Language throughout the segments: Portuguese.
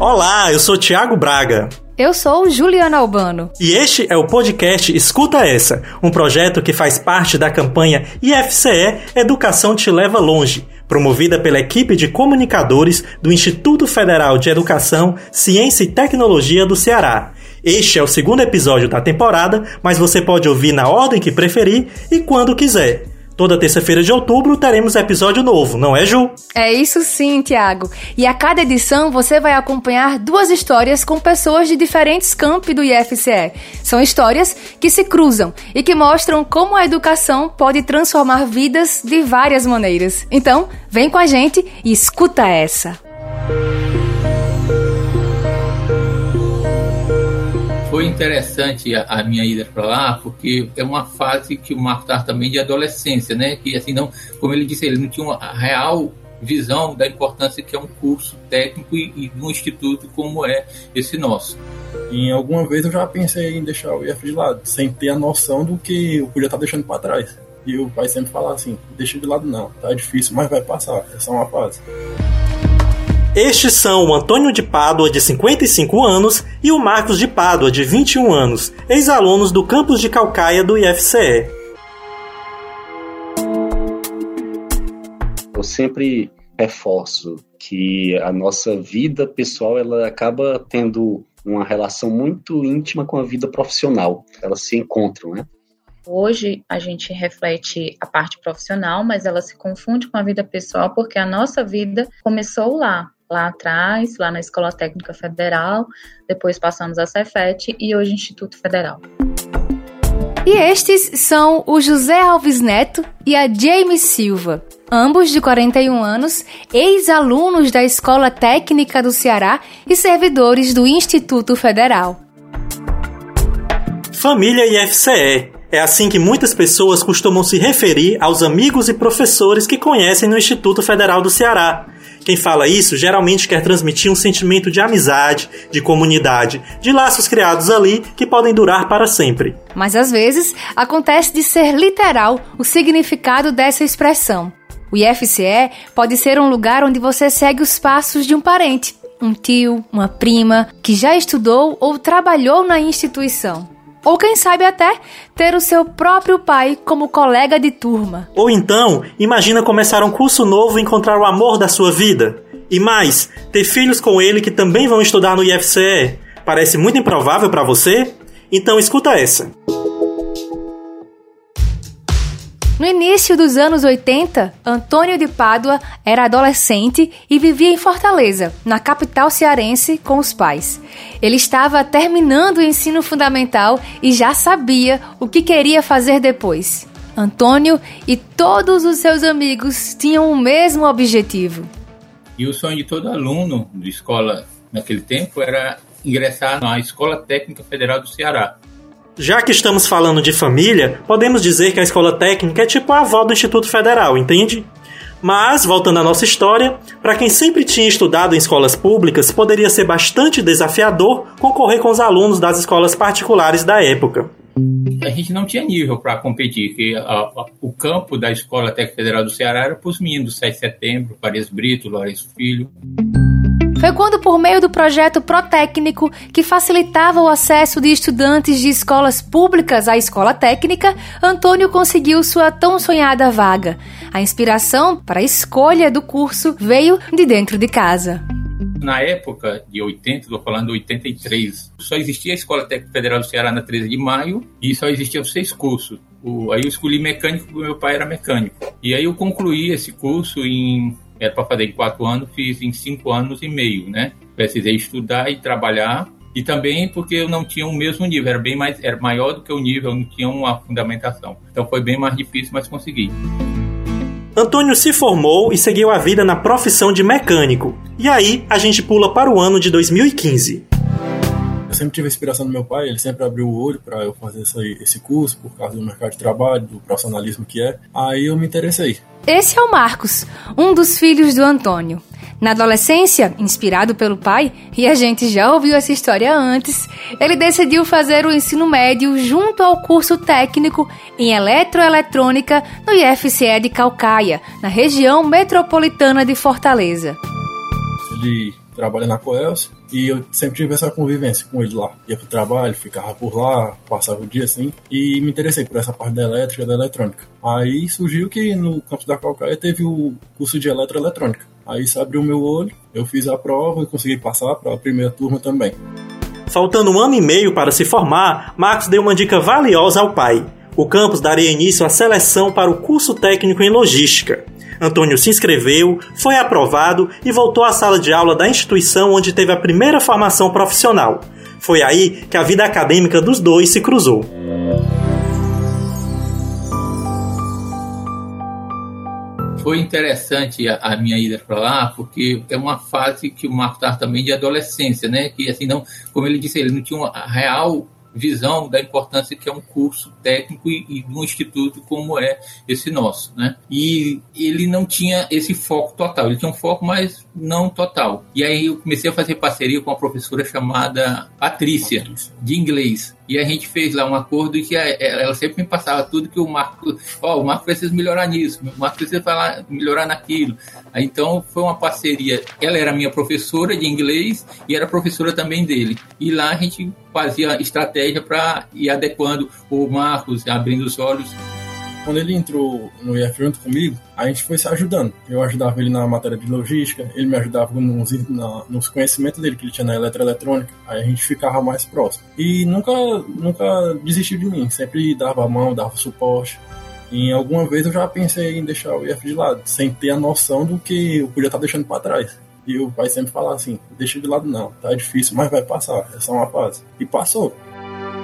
Olá, eu sou Tiago Braga. Eu sou Juliana Albano. E este é o podcast Escuta Essa, um projeto que faz parte da campanha IFCE Educação Te Leva Longe, promovida pela equipe de comunicadores do Instituto Federal de Educação, Ciência e Tecnologia do Ceará. Este é o segundo episódio da temporada, mas você pode ouvir na ordem que preferir e quando quiser. Toda terça-feira de outubro teremos episódio novo, não é, Ju? É isso sim, Tiago. E a cada edição você vai acompanhar duas histórias com pessoas de diferentes campi do IFCE. São histórias que se cruzam e que mostram como a educação pode transformar vidas de várias maneiras. Então, vem com a gente e escuta essa. Foi interessante a, a minha ida para lá, porque é uma fase que o Marco estava também de adolescência, né? Que assim, não, como ele disse, ele não tinha uma real visão da importância que é um curso técnico e, e um instituto como é esse nosso. Em alguma vez eu já pensei em deixar o IF de lado, sem ter a noção do que eu podia estar deixando para trás. E o pai sempre falava assim: deixa de lado não, tá difícil, mas vai passar, é só uma fase. Estes são o Antônio de Pádua, de 55 anos, e o Marcos de Pádua, de 21 anos, ex-alunos do campus de Calcaia do IFCE. Eu sempre reforço que a nossa vida pessoal ela acaba tendo uma relação muito íntima com a vida profissional. Elas se encontram, né? Hoje a gente reflete a parte profissional, mas ela se confunde com a vida pessoal porque a nossa vida começou lá lá atrás, lá na Escola Técnica Federal, depois passamos a Cefet e hoje Instituto Federal. E estes são o José Alves Neto e a Jamie Silva, ambos de 41 anos, ex-alunos da Escola Técnica do Ceará e servidores do Instituto Federal. Família IFCE. É assim que muitas pessoas costumam se referir aos amigos e professores que conhecem no Instituto Federal do Ceará. Quem fala isso geralmente quer transmitir um sentimento de amizade, de comunidade, de laços criados ali que podem durar para sempre. Mas às vezes acontece de ser literal o significado dessa expressão. O IFCE pode ser um lugar onde você segue os passos de um parente, um tio, uma prima, que já estudou ou trabalhou na instituição. Ou quem sabe até ter o seu próprio pai como colega de turma. Ou então, imagina começar um curso novo e encontrar o amor da sua vida. E mais, ter filhos com ele que também vão estudar no IFCE. Parece muito improvável para você? Então escuta essa. No início dos anos 80, Antônio de Pádua era adolescente e vivia em Fortaleza, na capital cearense, com os pais. Ele estava terminando o ensino fundamental e já sabia o que queria fazer depois. Antônio e todos os seus amigos tinham o mesmo objetivo. E o sonho de todo aluno de escola naquele tempo era ingressar na Escola Técnica Federal do Ceará, já que estamos falando de família, podemos dizer que a escola técnica é tipo a avó do Instituto Federal, entende? Mas, voltando à nossa história, para quem sempre tinha estudado em escolas públicas, poderia ser bastante desafiador concorrer com os alunos das escolas particulares da época. A gente não tinha nível para competir, que a, a, o campo da Escola Técnica Federal do Ceará era para os meninos do 7 de setembro, Paris Brito, Lourenço Filho. Foi quando, por meio do projeto Protécnico, que facilitava o acesso de estudantes de escolas públicas à escola técnica, Antônio conseguiu sua tão sonhada vaga. A inspiração para a escolha do curso veio de dentro de casa. Na época de 80, estou falando de 83, só existia a Escola Técnica Federal do Ceará na 13 de maio e só existiam seis cursos. O, aí eu escolhi mecânico porque meu pai era mecânico. E aí eu concluí esse curso em era para fazer em quatro anos, fiz em cinco anos e meio, né? Precisei estudar e trabalhar e também porque eu não tinha o mesmo nível, era bem mais, era maior do que o nível, não tinha uma fundamentação. Então foi bem mais difícil, mas consegui. Antônio se formou e seguiu a vida na profissão de mecânico. E aí a gente pula para o ano de 2015. Eu sempre tive a inspiração do meu pai, ele sempre abriu o olho para eu fazer esse curso por causa do mercado de trabalho, do profissionalismo que é. Aí eu me interessei. Esse é o Marcos, um dos filhos do Antônio. Na adolescência, inspirado pelo pai, e a gente já ouviu essa história antes, ele decidiu fazer o ensino médio junto ao curso técnico em eletroeletrônica no IFCE de Calcaia, na região metropolitana de Fortaleza. Ele trabalha na Coelce, e eu sempre tive essa convivência com ele lá. Ia pro trabalho, ficava por lá, passava o dia assim, e me interessei por essa parte da elétrica, da eletrônica. Aí surgiu que no campus da Calcaia teve o curso de eletroeletrônica. Aí isso abriu meu olho, eu fiz a prova e consegui passar para a primeira turma também. Faltando um ano e meio para se formar, Marcos deu uma dica valiosa ao pai. O campus daria início à seleção para o curso técnico em logística. Antônio se inscreveu, foi aprovado e voltou à sala de aula da instituição onde teve a primeira formação profissional. Foi aí que a vida acadêmica dos dois se cruzou. Foi interessante a, minha ida para lá, porque é uma fase que o Marco estava também de adolescência, né? Que assim não, como ele disse, ele não tinha uma real visão da importância que é um curso técnico e, e um instituto como é esse nosso, né? E ele não tinha esse foco total, ele tinha um foco, mas não total. E aí eu comecei a fazer parceria com uma professora chamada Patrícia, de inglês. E a gente fez lá um acordo que ela sempre me passava tudo que o Marco, ó, oh, o Marco precisa melhorar nisso, o Marco precisa falar, melhorar naquilo. Aí, então foi uma parceria. Ela era minha professora de inglês e era professora também dele. E lá a gente fazia estratégia para ir adequando o Marcos, abrindo os olhos. Quando ele entrou no IF junto comigo, a gente foi se ajudando. Eu ajudava ele na matéria de logística, ele me ajudava nos, na, nos conhecimentos dele que ele tinha na eletroeletrônica, aí a gente ficava mais próximo. E nunca, nunca desistiu de mim, sempre dava a mão, dava suporte. E alguma vez eu já pensei em deixar o IF de lado, sem ter a noção do que eu podia estar deixando para trás. E o pai sempre falava assim: deixa de lado não, tá difícil, mas vai passar, é só uma fase. E passou.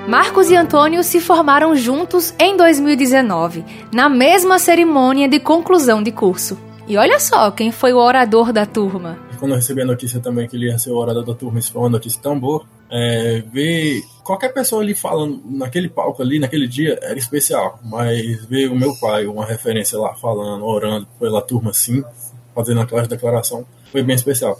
Marcos e Antônio se formaram juntos em 2019, na mesma cerimônia de conclusão de curso. E olha só quem foi o orador da turma. Quando eu recebi a notícia também que ele ia ser o orador da turma, isso foi uma notícia tão boa. É, ver qualquer pessoa ali falando naquele palco ali, naquele dia, era especial. Mas ver o meu pai, uma referência lá, falando, orando pela turma assim, fazendo aquela declaração, foi bem especial.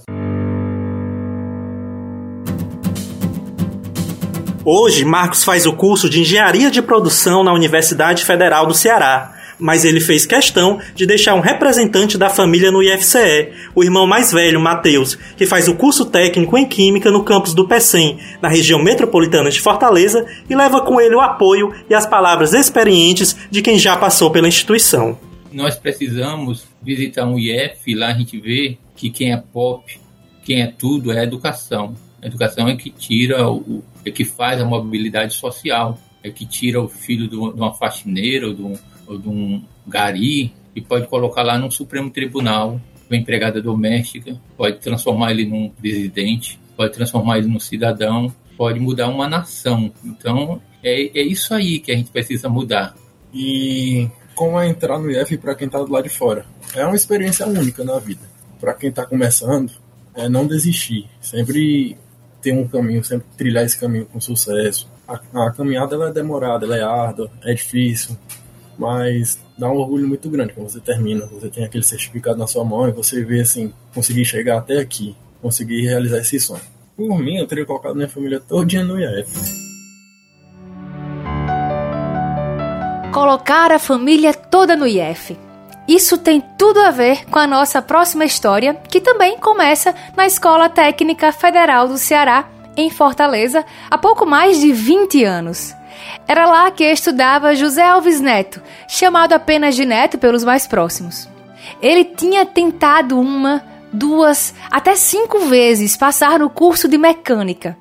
Hoje, Marcos faz o curso de Engenharia de Produção na Universidade Federal do Ceará, mas ele fez questão de deixar um representante da família no IFCE, o irmão mais velho, Matheus, que faz o curso técnico em Química no campus do PECEM, na região metropolitana de Fortaleza, e leva com ele o apoio e as palavras experientes de quem já passou pela instituição. Nós precisamos visitar um IF, lá a gente vê que quem é pop, quem é tudo é a educação. A educação é que tira o, é que faz a mobilidade social, é que tira o filho de uma faxineira ou de um, ou de um gari e pode colocar lá no Supremo Tribunal, uma empregada doméstica, pode transformar ele num presidente, pode transformar ele num cidadão, pode mudar uma nação. Então, é, é isso aí que a gente precisa mudar. E como é entrar no IF para quem está do lado de fora? É uma experiência única na vida. Para quem está começando, é não desistir. Sempre ter um caminho, sempre trilhar esse caminho com sucesso. A, a caminhada é demorada, é árdua, é difícil, mas dá um orgulho muito grande quando você termina, você tem aquele certificado na sua mão e você vê assim, conseguir chegar até aqui, conseguir realizar esse sonho. Por mim, eu teria colocado minha família todinha no IF. Colocar a família toda no IF. Isso tem tudo a ver com a nossa próxima história, que também começa na Escola Técnica Federal do Ceará, em Fortaleza, há pouco mais de 20 anos. Era lá que estudava José Alves Neto, chamado apenas de Neto pelos mais próximos. Ele tinha tentado uma, duas, até cinco vezes passar no curso de mecânica,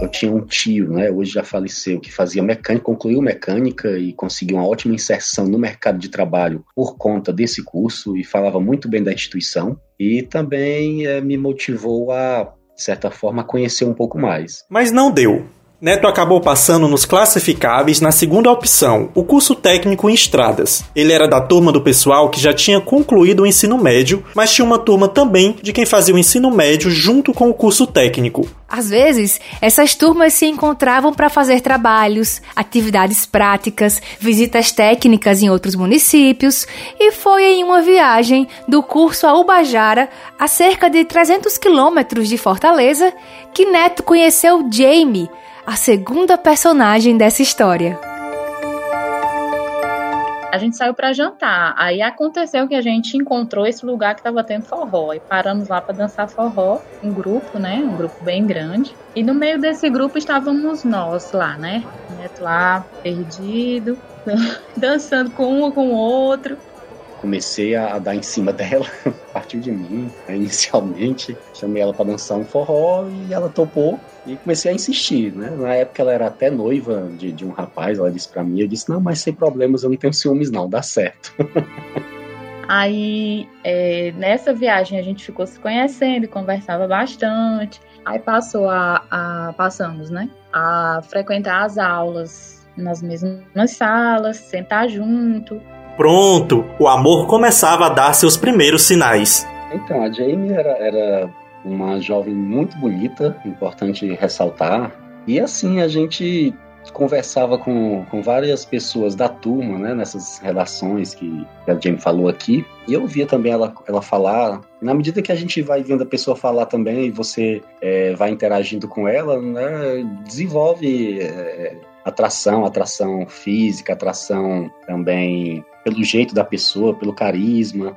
eu tinha um tio, né, hoje já faleceu, que fazia mecânica, concluiu mecânica e conseguiu uma ótima inserção no mercado de trabalho por conta desse curso e falava muito bem da instituição e também é, me motivou a, de certa forma, conhecer um pouco mais. Mas não deu. Neto acabou passando nos classificáveis na segunda opção, o curso técnico em estradas. Ele era da turma do pessoal que já tinha concluído o ensino médio, mas tinha uma turma também de quem fazia o ensino médio junto com o curso técnico. Às vezes, essas turmas se encontravam para fazer trabalhos, atividades práticas, visitas técnicas em outros municípios, e foi em uma viagem do curso a Ubajara, a cerca de 300 quilômetros de Fortaleza, que Neto conheceu Jamie, a segunda personagem dessa história. a gente saiu para jantar. Aí aconteceu que a gente encontrou esse lugar que tava tendo forró. E paramos lá para dançar forró, um grupo, né? Um grupo bem grande. E no meio desse grupo estávamos nós lá, né? Neto lá, perdido, dançando com um ou com o outro comecei a, dar em cima dela, partiu de mim, né, inicialmente. Chamei ela para dançar um forró e ela topou e comecei a insistir, né? Na época ela era até noiva de, de um rapaz, ela disse para mim, eu disse, não, mas sem problemas, eu não tenho ciúmes não, dá certo. Aí, é, nessa viagem a gente ficou se conhecendo, conversava bastante. Aí passou a, a passamos, né? A frequentar as aulas nas mesmas salas, sentar junto. Pronto, o amor começava a dar seus primeiros sinais. Então, a Jamie era, era uma jovem muito bonita, importante ressaltar. E assim, a gente conversava com, com várias pessoas da turma, né, nessas relações que a Jamie falou aqui, e eu via também ela, ela falar, na medida que a gente vai vendo a pessoa falar também e você é, vai interagindo com ela, né, desenvolve é, atração, atração física, atração também pelo jeito da pessoa, pelo carisma.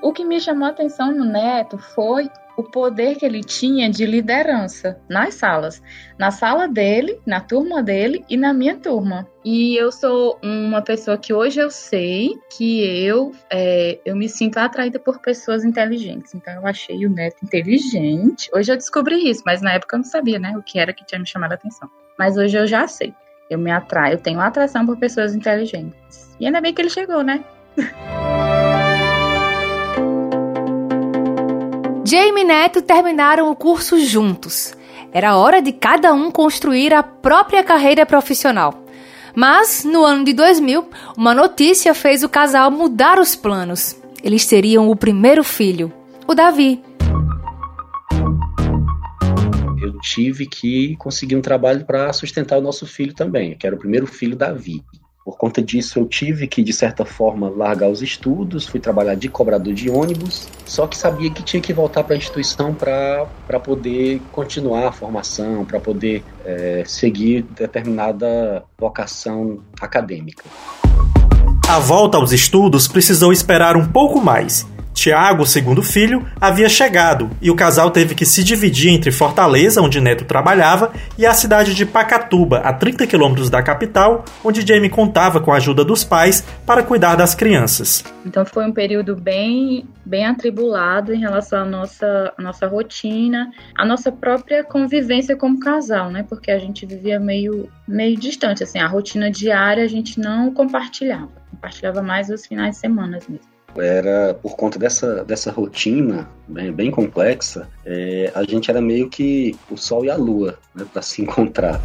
O que me chamou a atenção no Neto foi o poder que ele tinha de liderança nas salas. Na sala dele, na turma dele e na minha turma. E eu sou uma pessoa que hoje eu sei que eu, é, eu me sinto atraída por pessoas inteligentes. Então eu achei o Neto inteligente. Hoje eu descobri isso, mas na época eu não sabia, né, o que era que tinha me chamado a atenção. Mas hoje eu já sei. Eu me atraio, eu tenho atração por pessoas inteligentes. E ainda bem que ele chegou, né? Jamie e Neto terminaram o curso juntos. Era hora de cada um construir a própria carreira profissional. Mas, no ano de 2000, uma notícia fez o casal mudar os planos. Eles teriam o primeiro filho, o Davi. Eu tive que conseguir um trabalho para sustentar o nosso filho também, que era o primeiro filho, Davi. Por conta disso, eu tive que, de certa forma, largar os estudos, fui trabalhar de cobrador de ônibus, só que sabia que tinha que voltar para a instituição para poder continuar a formação, para poder é, seguir determinada vocação acadêmica. A volta aos estudos precisou esperar um pouco mais Tiago, segundo filho, havia chegado e o casal teve que se dividir entre Fortaleza, onde Neto trabalhava, e a cidade de Pacatuba, a 30 quilômetros da capital, onde Jamie contava com a ajuda dos pais para cuidar das crianças. Então foi um período bem, bem atribulado em relação à nossa, à nossa rotina, à nossa própria convivência como casal, né? Porque a gente vivia meio, meio distante, assim, a rotina diária a gente não compartilhava, compartilhava mais os finais de semana mesmo era por conta dessa, dessa rotina bem, bem complexa, é, a gente era meio que o sol e a lua né, para se encontrar.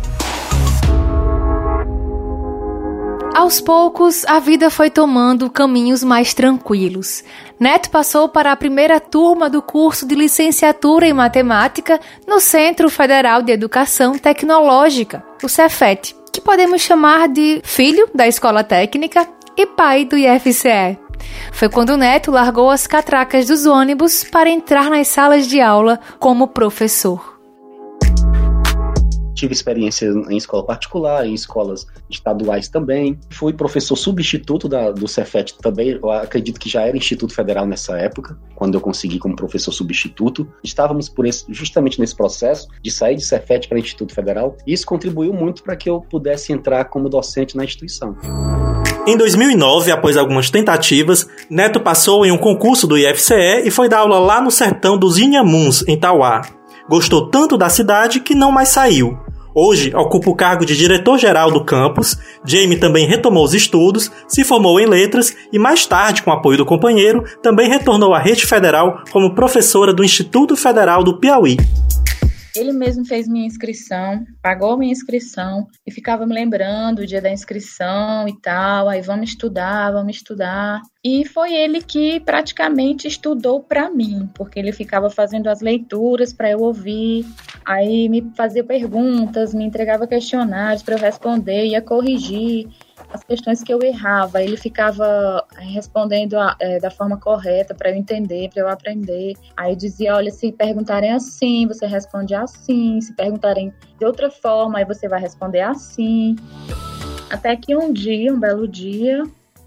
Aos poucos, a vida foi tomando caminhos mais tranquilos. Neto passou para a primeira turma do curso de licenciatura em matemática no Centro Federal de Educação Tecnológica, o Cefet, que podemos chamar de filho da escola técnica e pai do IFCE. Foi quando o Neto largou as catracas dos ônibus para entrar nas salas de aula como professor. Tive experiência em escola particular, em escolas estaduais também. Fui professor substituto da, do Cefet também. Eu acredito que já era Instituto Federal nessa época, quando eu consegui como professor substituto. Estávamos por esse, justamente nesse processo de sair de Cefet para Instituto Federal. Isso contribuiu muito para que eu pudesse entrar como docente na instituição. Em 2009, após algumas tentativas, Neto passou em um concurso do IFCE e foi dar aula lá no sertão dos Inhamuns, em Tauá. Gostou tanto da cidade que não mais saiu. Hoje ocupa o cargo de diretor-geral do campus. Jamie também retomou os estudos, se formou em letras e, mais tarde, com apoio do companheiro, também retornou à rede federal como professora do Instituto Federal do Piauí. Ele mesmo fez minha inscrição, pagou minha inscrição e ficava me lembrando o dia da inscrição e tal. Aí vamos estudar, vamos estudar. E foi ele que praticamente estudou para mim, porque ele ficava fazendo as leituras para eu ouvir, aí me fazia perguntas, me entregava questionários para eu responder, ia corrigir as questões que eu errava, ele ficava eh, respondendo é, da forma correta para eu entender, para eu aprender. Aí dizia, olha, se perguntarem assim, você responde assim, se perguntarem de outra forma, aí você vai responder assim. Até que um dia, um belo dia,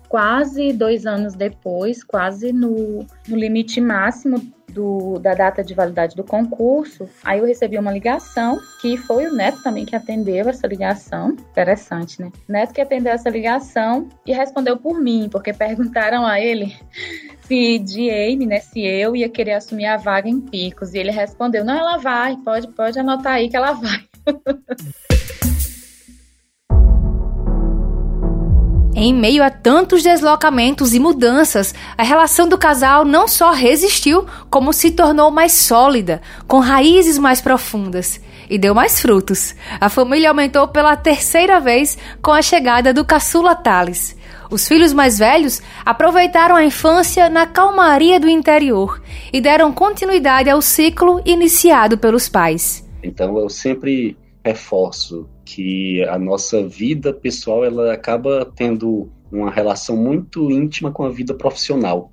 quase dois anos depois, quase no, no limite máximo do, da data de validade do concurso, aí eu recebi uma ligação, que foi o Neto também que atendeu essa ligação. Interessante, né? Neto que atendeu essa ligação e respondeu por mim, porque perguntaram a ele se Amy, né, se eu ia querer assumir a vaga em Picos. E ele respondeu: "Não, ela vai, pode, pode anotar aí que ela vai". Em meio a tantos deslocamentos e mudanças, a relação do casal não só resistiu, como se tornou mais sólida, com raízes mais profundas. E deu mais frutos. A família aumentou pela terceira vez com a chegada do caçula Thales. Os filhos mais velhos aproveitaram a infância na calmaria do interior e deram continuidade ao ciclo iniciado pelos pais. Então eu sempre reforço que a nossa vida pessoal ela acaba tendo uma relação muito íntima com a vida profissional.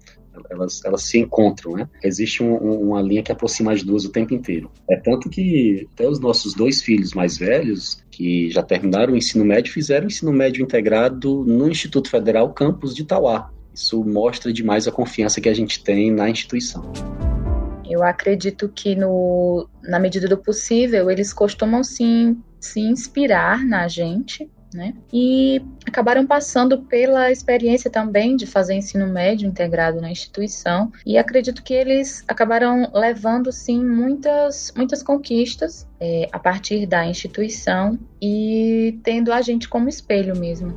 Elas, elas se encontram, né? Existe um, uma linha que aproxima as duas o tempo inteiro. É tanto que até os nossos dois filhos mais velhos, que já terminaram o ensino médio, fizeram o ensino médio integrado no Instituto Federal Campus de Itauá. Isso mostra demais a confiança que a gente tem na instituição. Eu acredito que no, na medida do possível eles costumam sim se inspirar na gente, né? E acabaram passando pela experiência também de fazer ensino médio integrado na instituição e acredito que eles acabaram levando sim muitas muitas conquistas é, a partir da instituição e tendo a gente como espelho mesmo.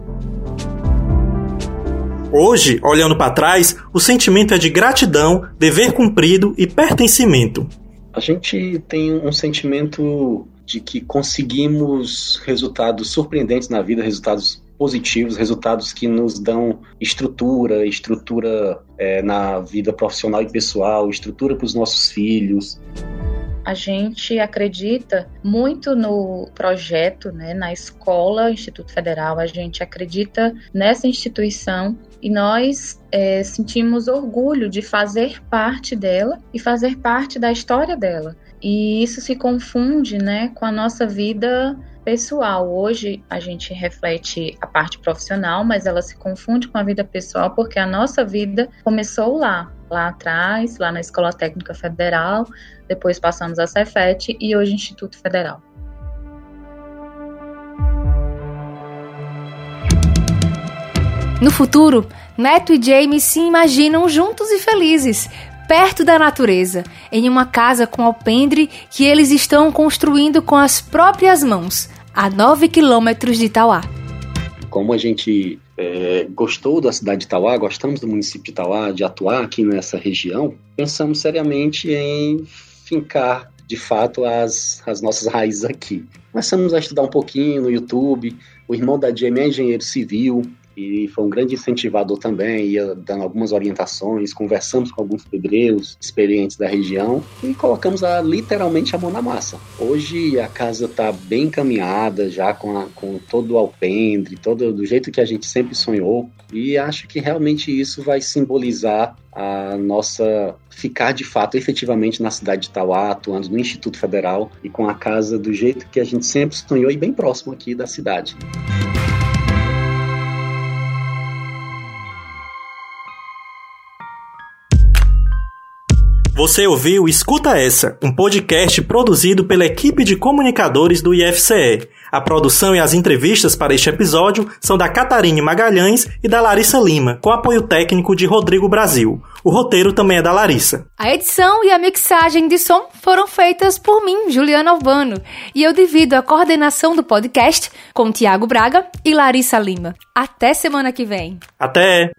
Hoje, olhando para trás, o sentimento é de gratidão, dever cumprido e pertencimento. A gente tem um sentimento de que conseguimos resultados surpreendentes na vida, resultados positivos, resultados que nos dão estrutura, estrutura é, na vida profissional e pessoal, estrutura para os nossos filhos. A gente acredita muito no projeto, né, na escola, Instituto Federal, a gente acredita nessa instituição e nós é, sentimos orgulho de fazer parte dela e fazer parte da história dela. E isso se confunde, né, com a nossa vida pessoal. Hoje a gente reflete a parte profissional, mas ela se confunde com a vida pessoal porque a nossa vida começou lá, lá atrás, lá na Escola Técnica Federal, depois passamos a Cefet e hoje Instituto Federal. No futuro, Neto e Jamie se imaginam juntos e felizes, perto da natureza, em uma casa com alpendre que eles estão construindo com as próprias mãos, a 9 quilômetros de Itauá. Como a gente é, gostou da cidade de Itauá, gostamos do município de Itauá, de atuar aqui nessa região, pensamos seriamente em fincar de fato as, as nossas raízes aqui. Começamos a estudar um pouquinho no YouTube. O irmão da Jamie é engenheiro civil, e foi um grande incentivador também, ia dando algumas orientações, conversamos com alguns pedreiros experientes da região e colocamos a, literalmente a mão na massa. Hoje a casa está bem encaminhada, já com, a, com todo o alpendre, todo do jeito que a gente sempre sonhou, e acho que realmente isso vai simbolizar a nossa ficar de fato efetivamente na cidade de Itauá, atuando no Instituto Federal e com a casa do jeito que a gente sempre sonhou e bem próximo aqui da cidade. Você ouviu Escuta Essa, um podcast produzido pela equipe de comunicadores do IFCE. A produção e as entrevistas para este episódio são da Catarine Magalhães e da Larissa Lima, com apoio técnico de Rodrigo Brasil. O roteiro também é da Larissa. A edição e a mixagem de som foram feitas por mim, Juliana Albano, e eu divido a coordenação do podcast com Tiago Braga e Larissa Lima. Até semana que vem. Até!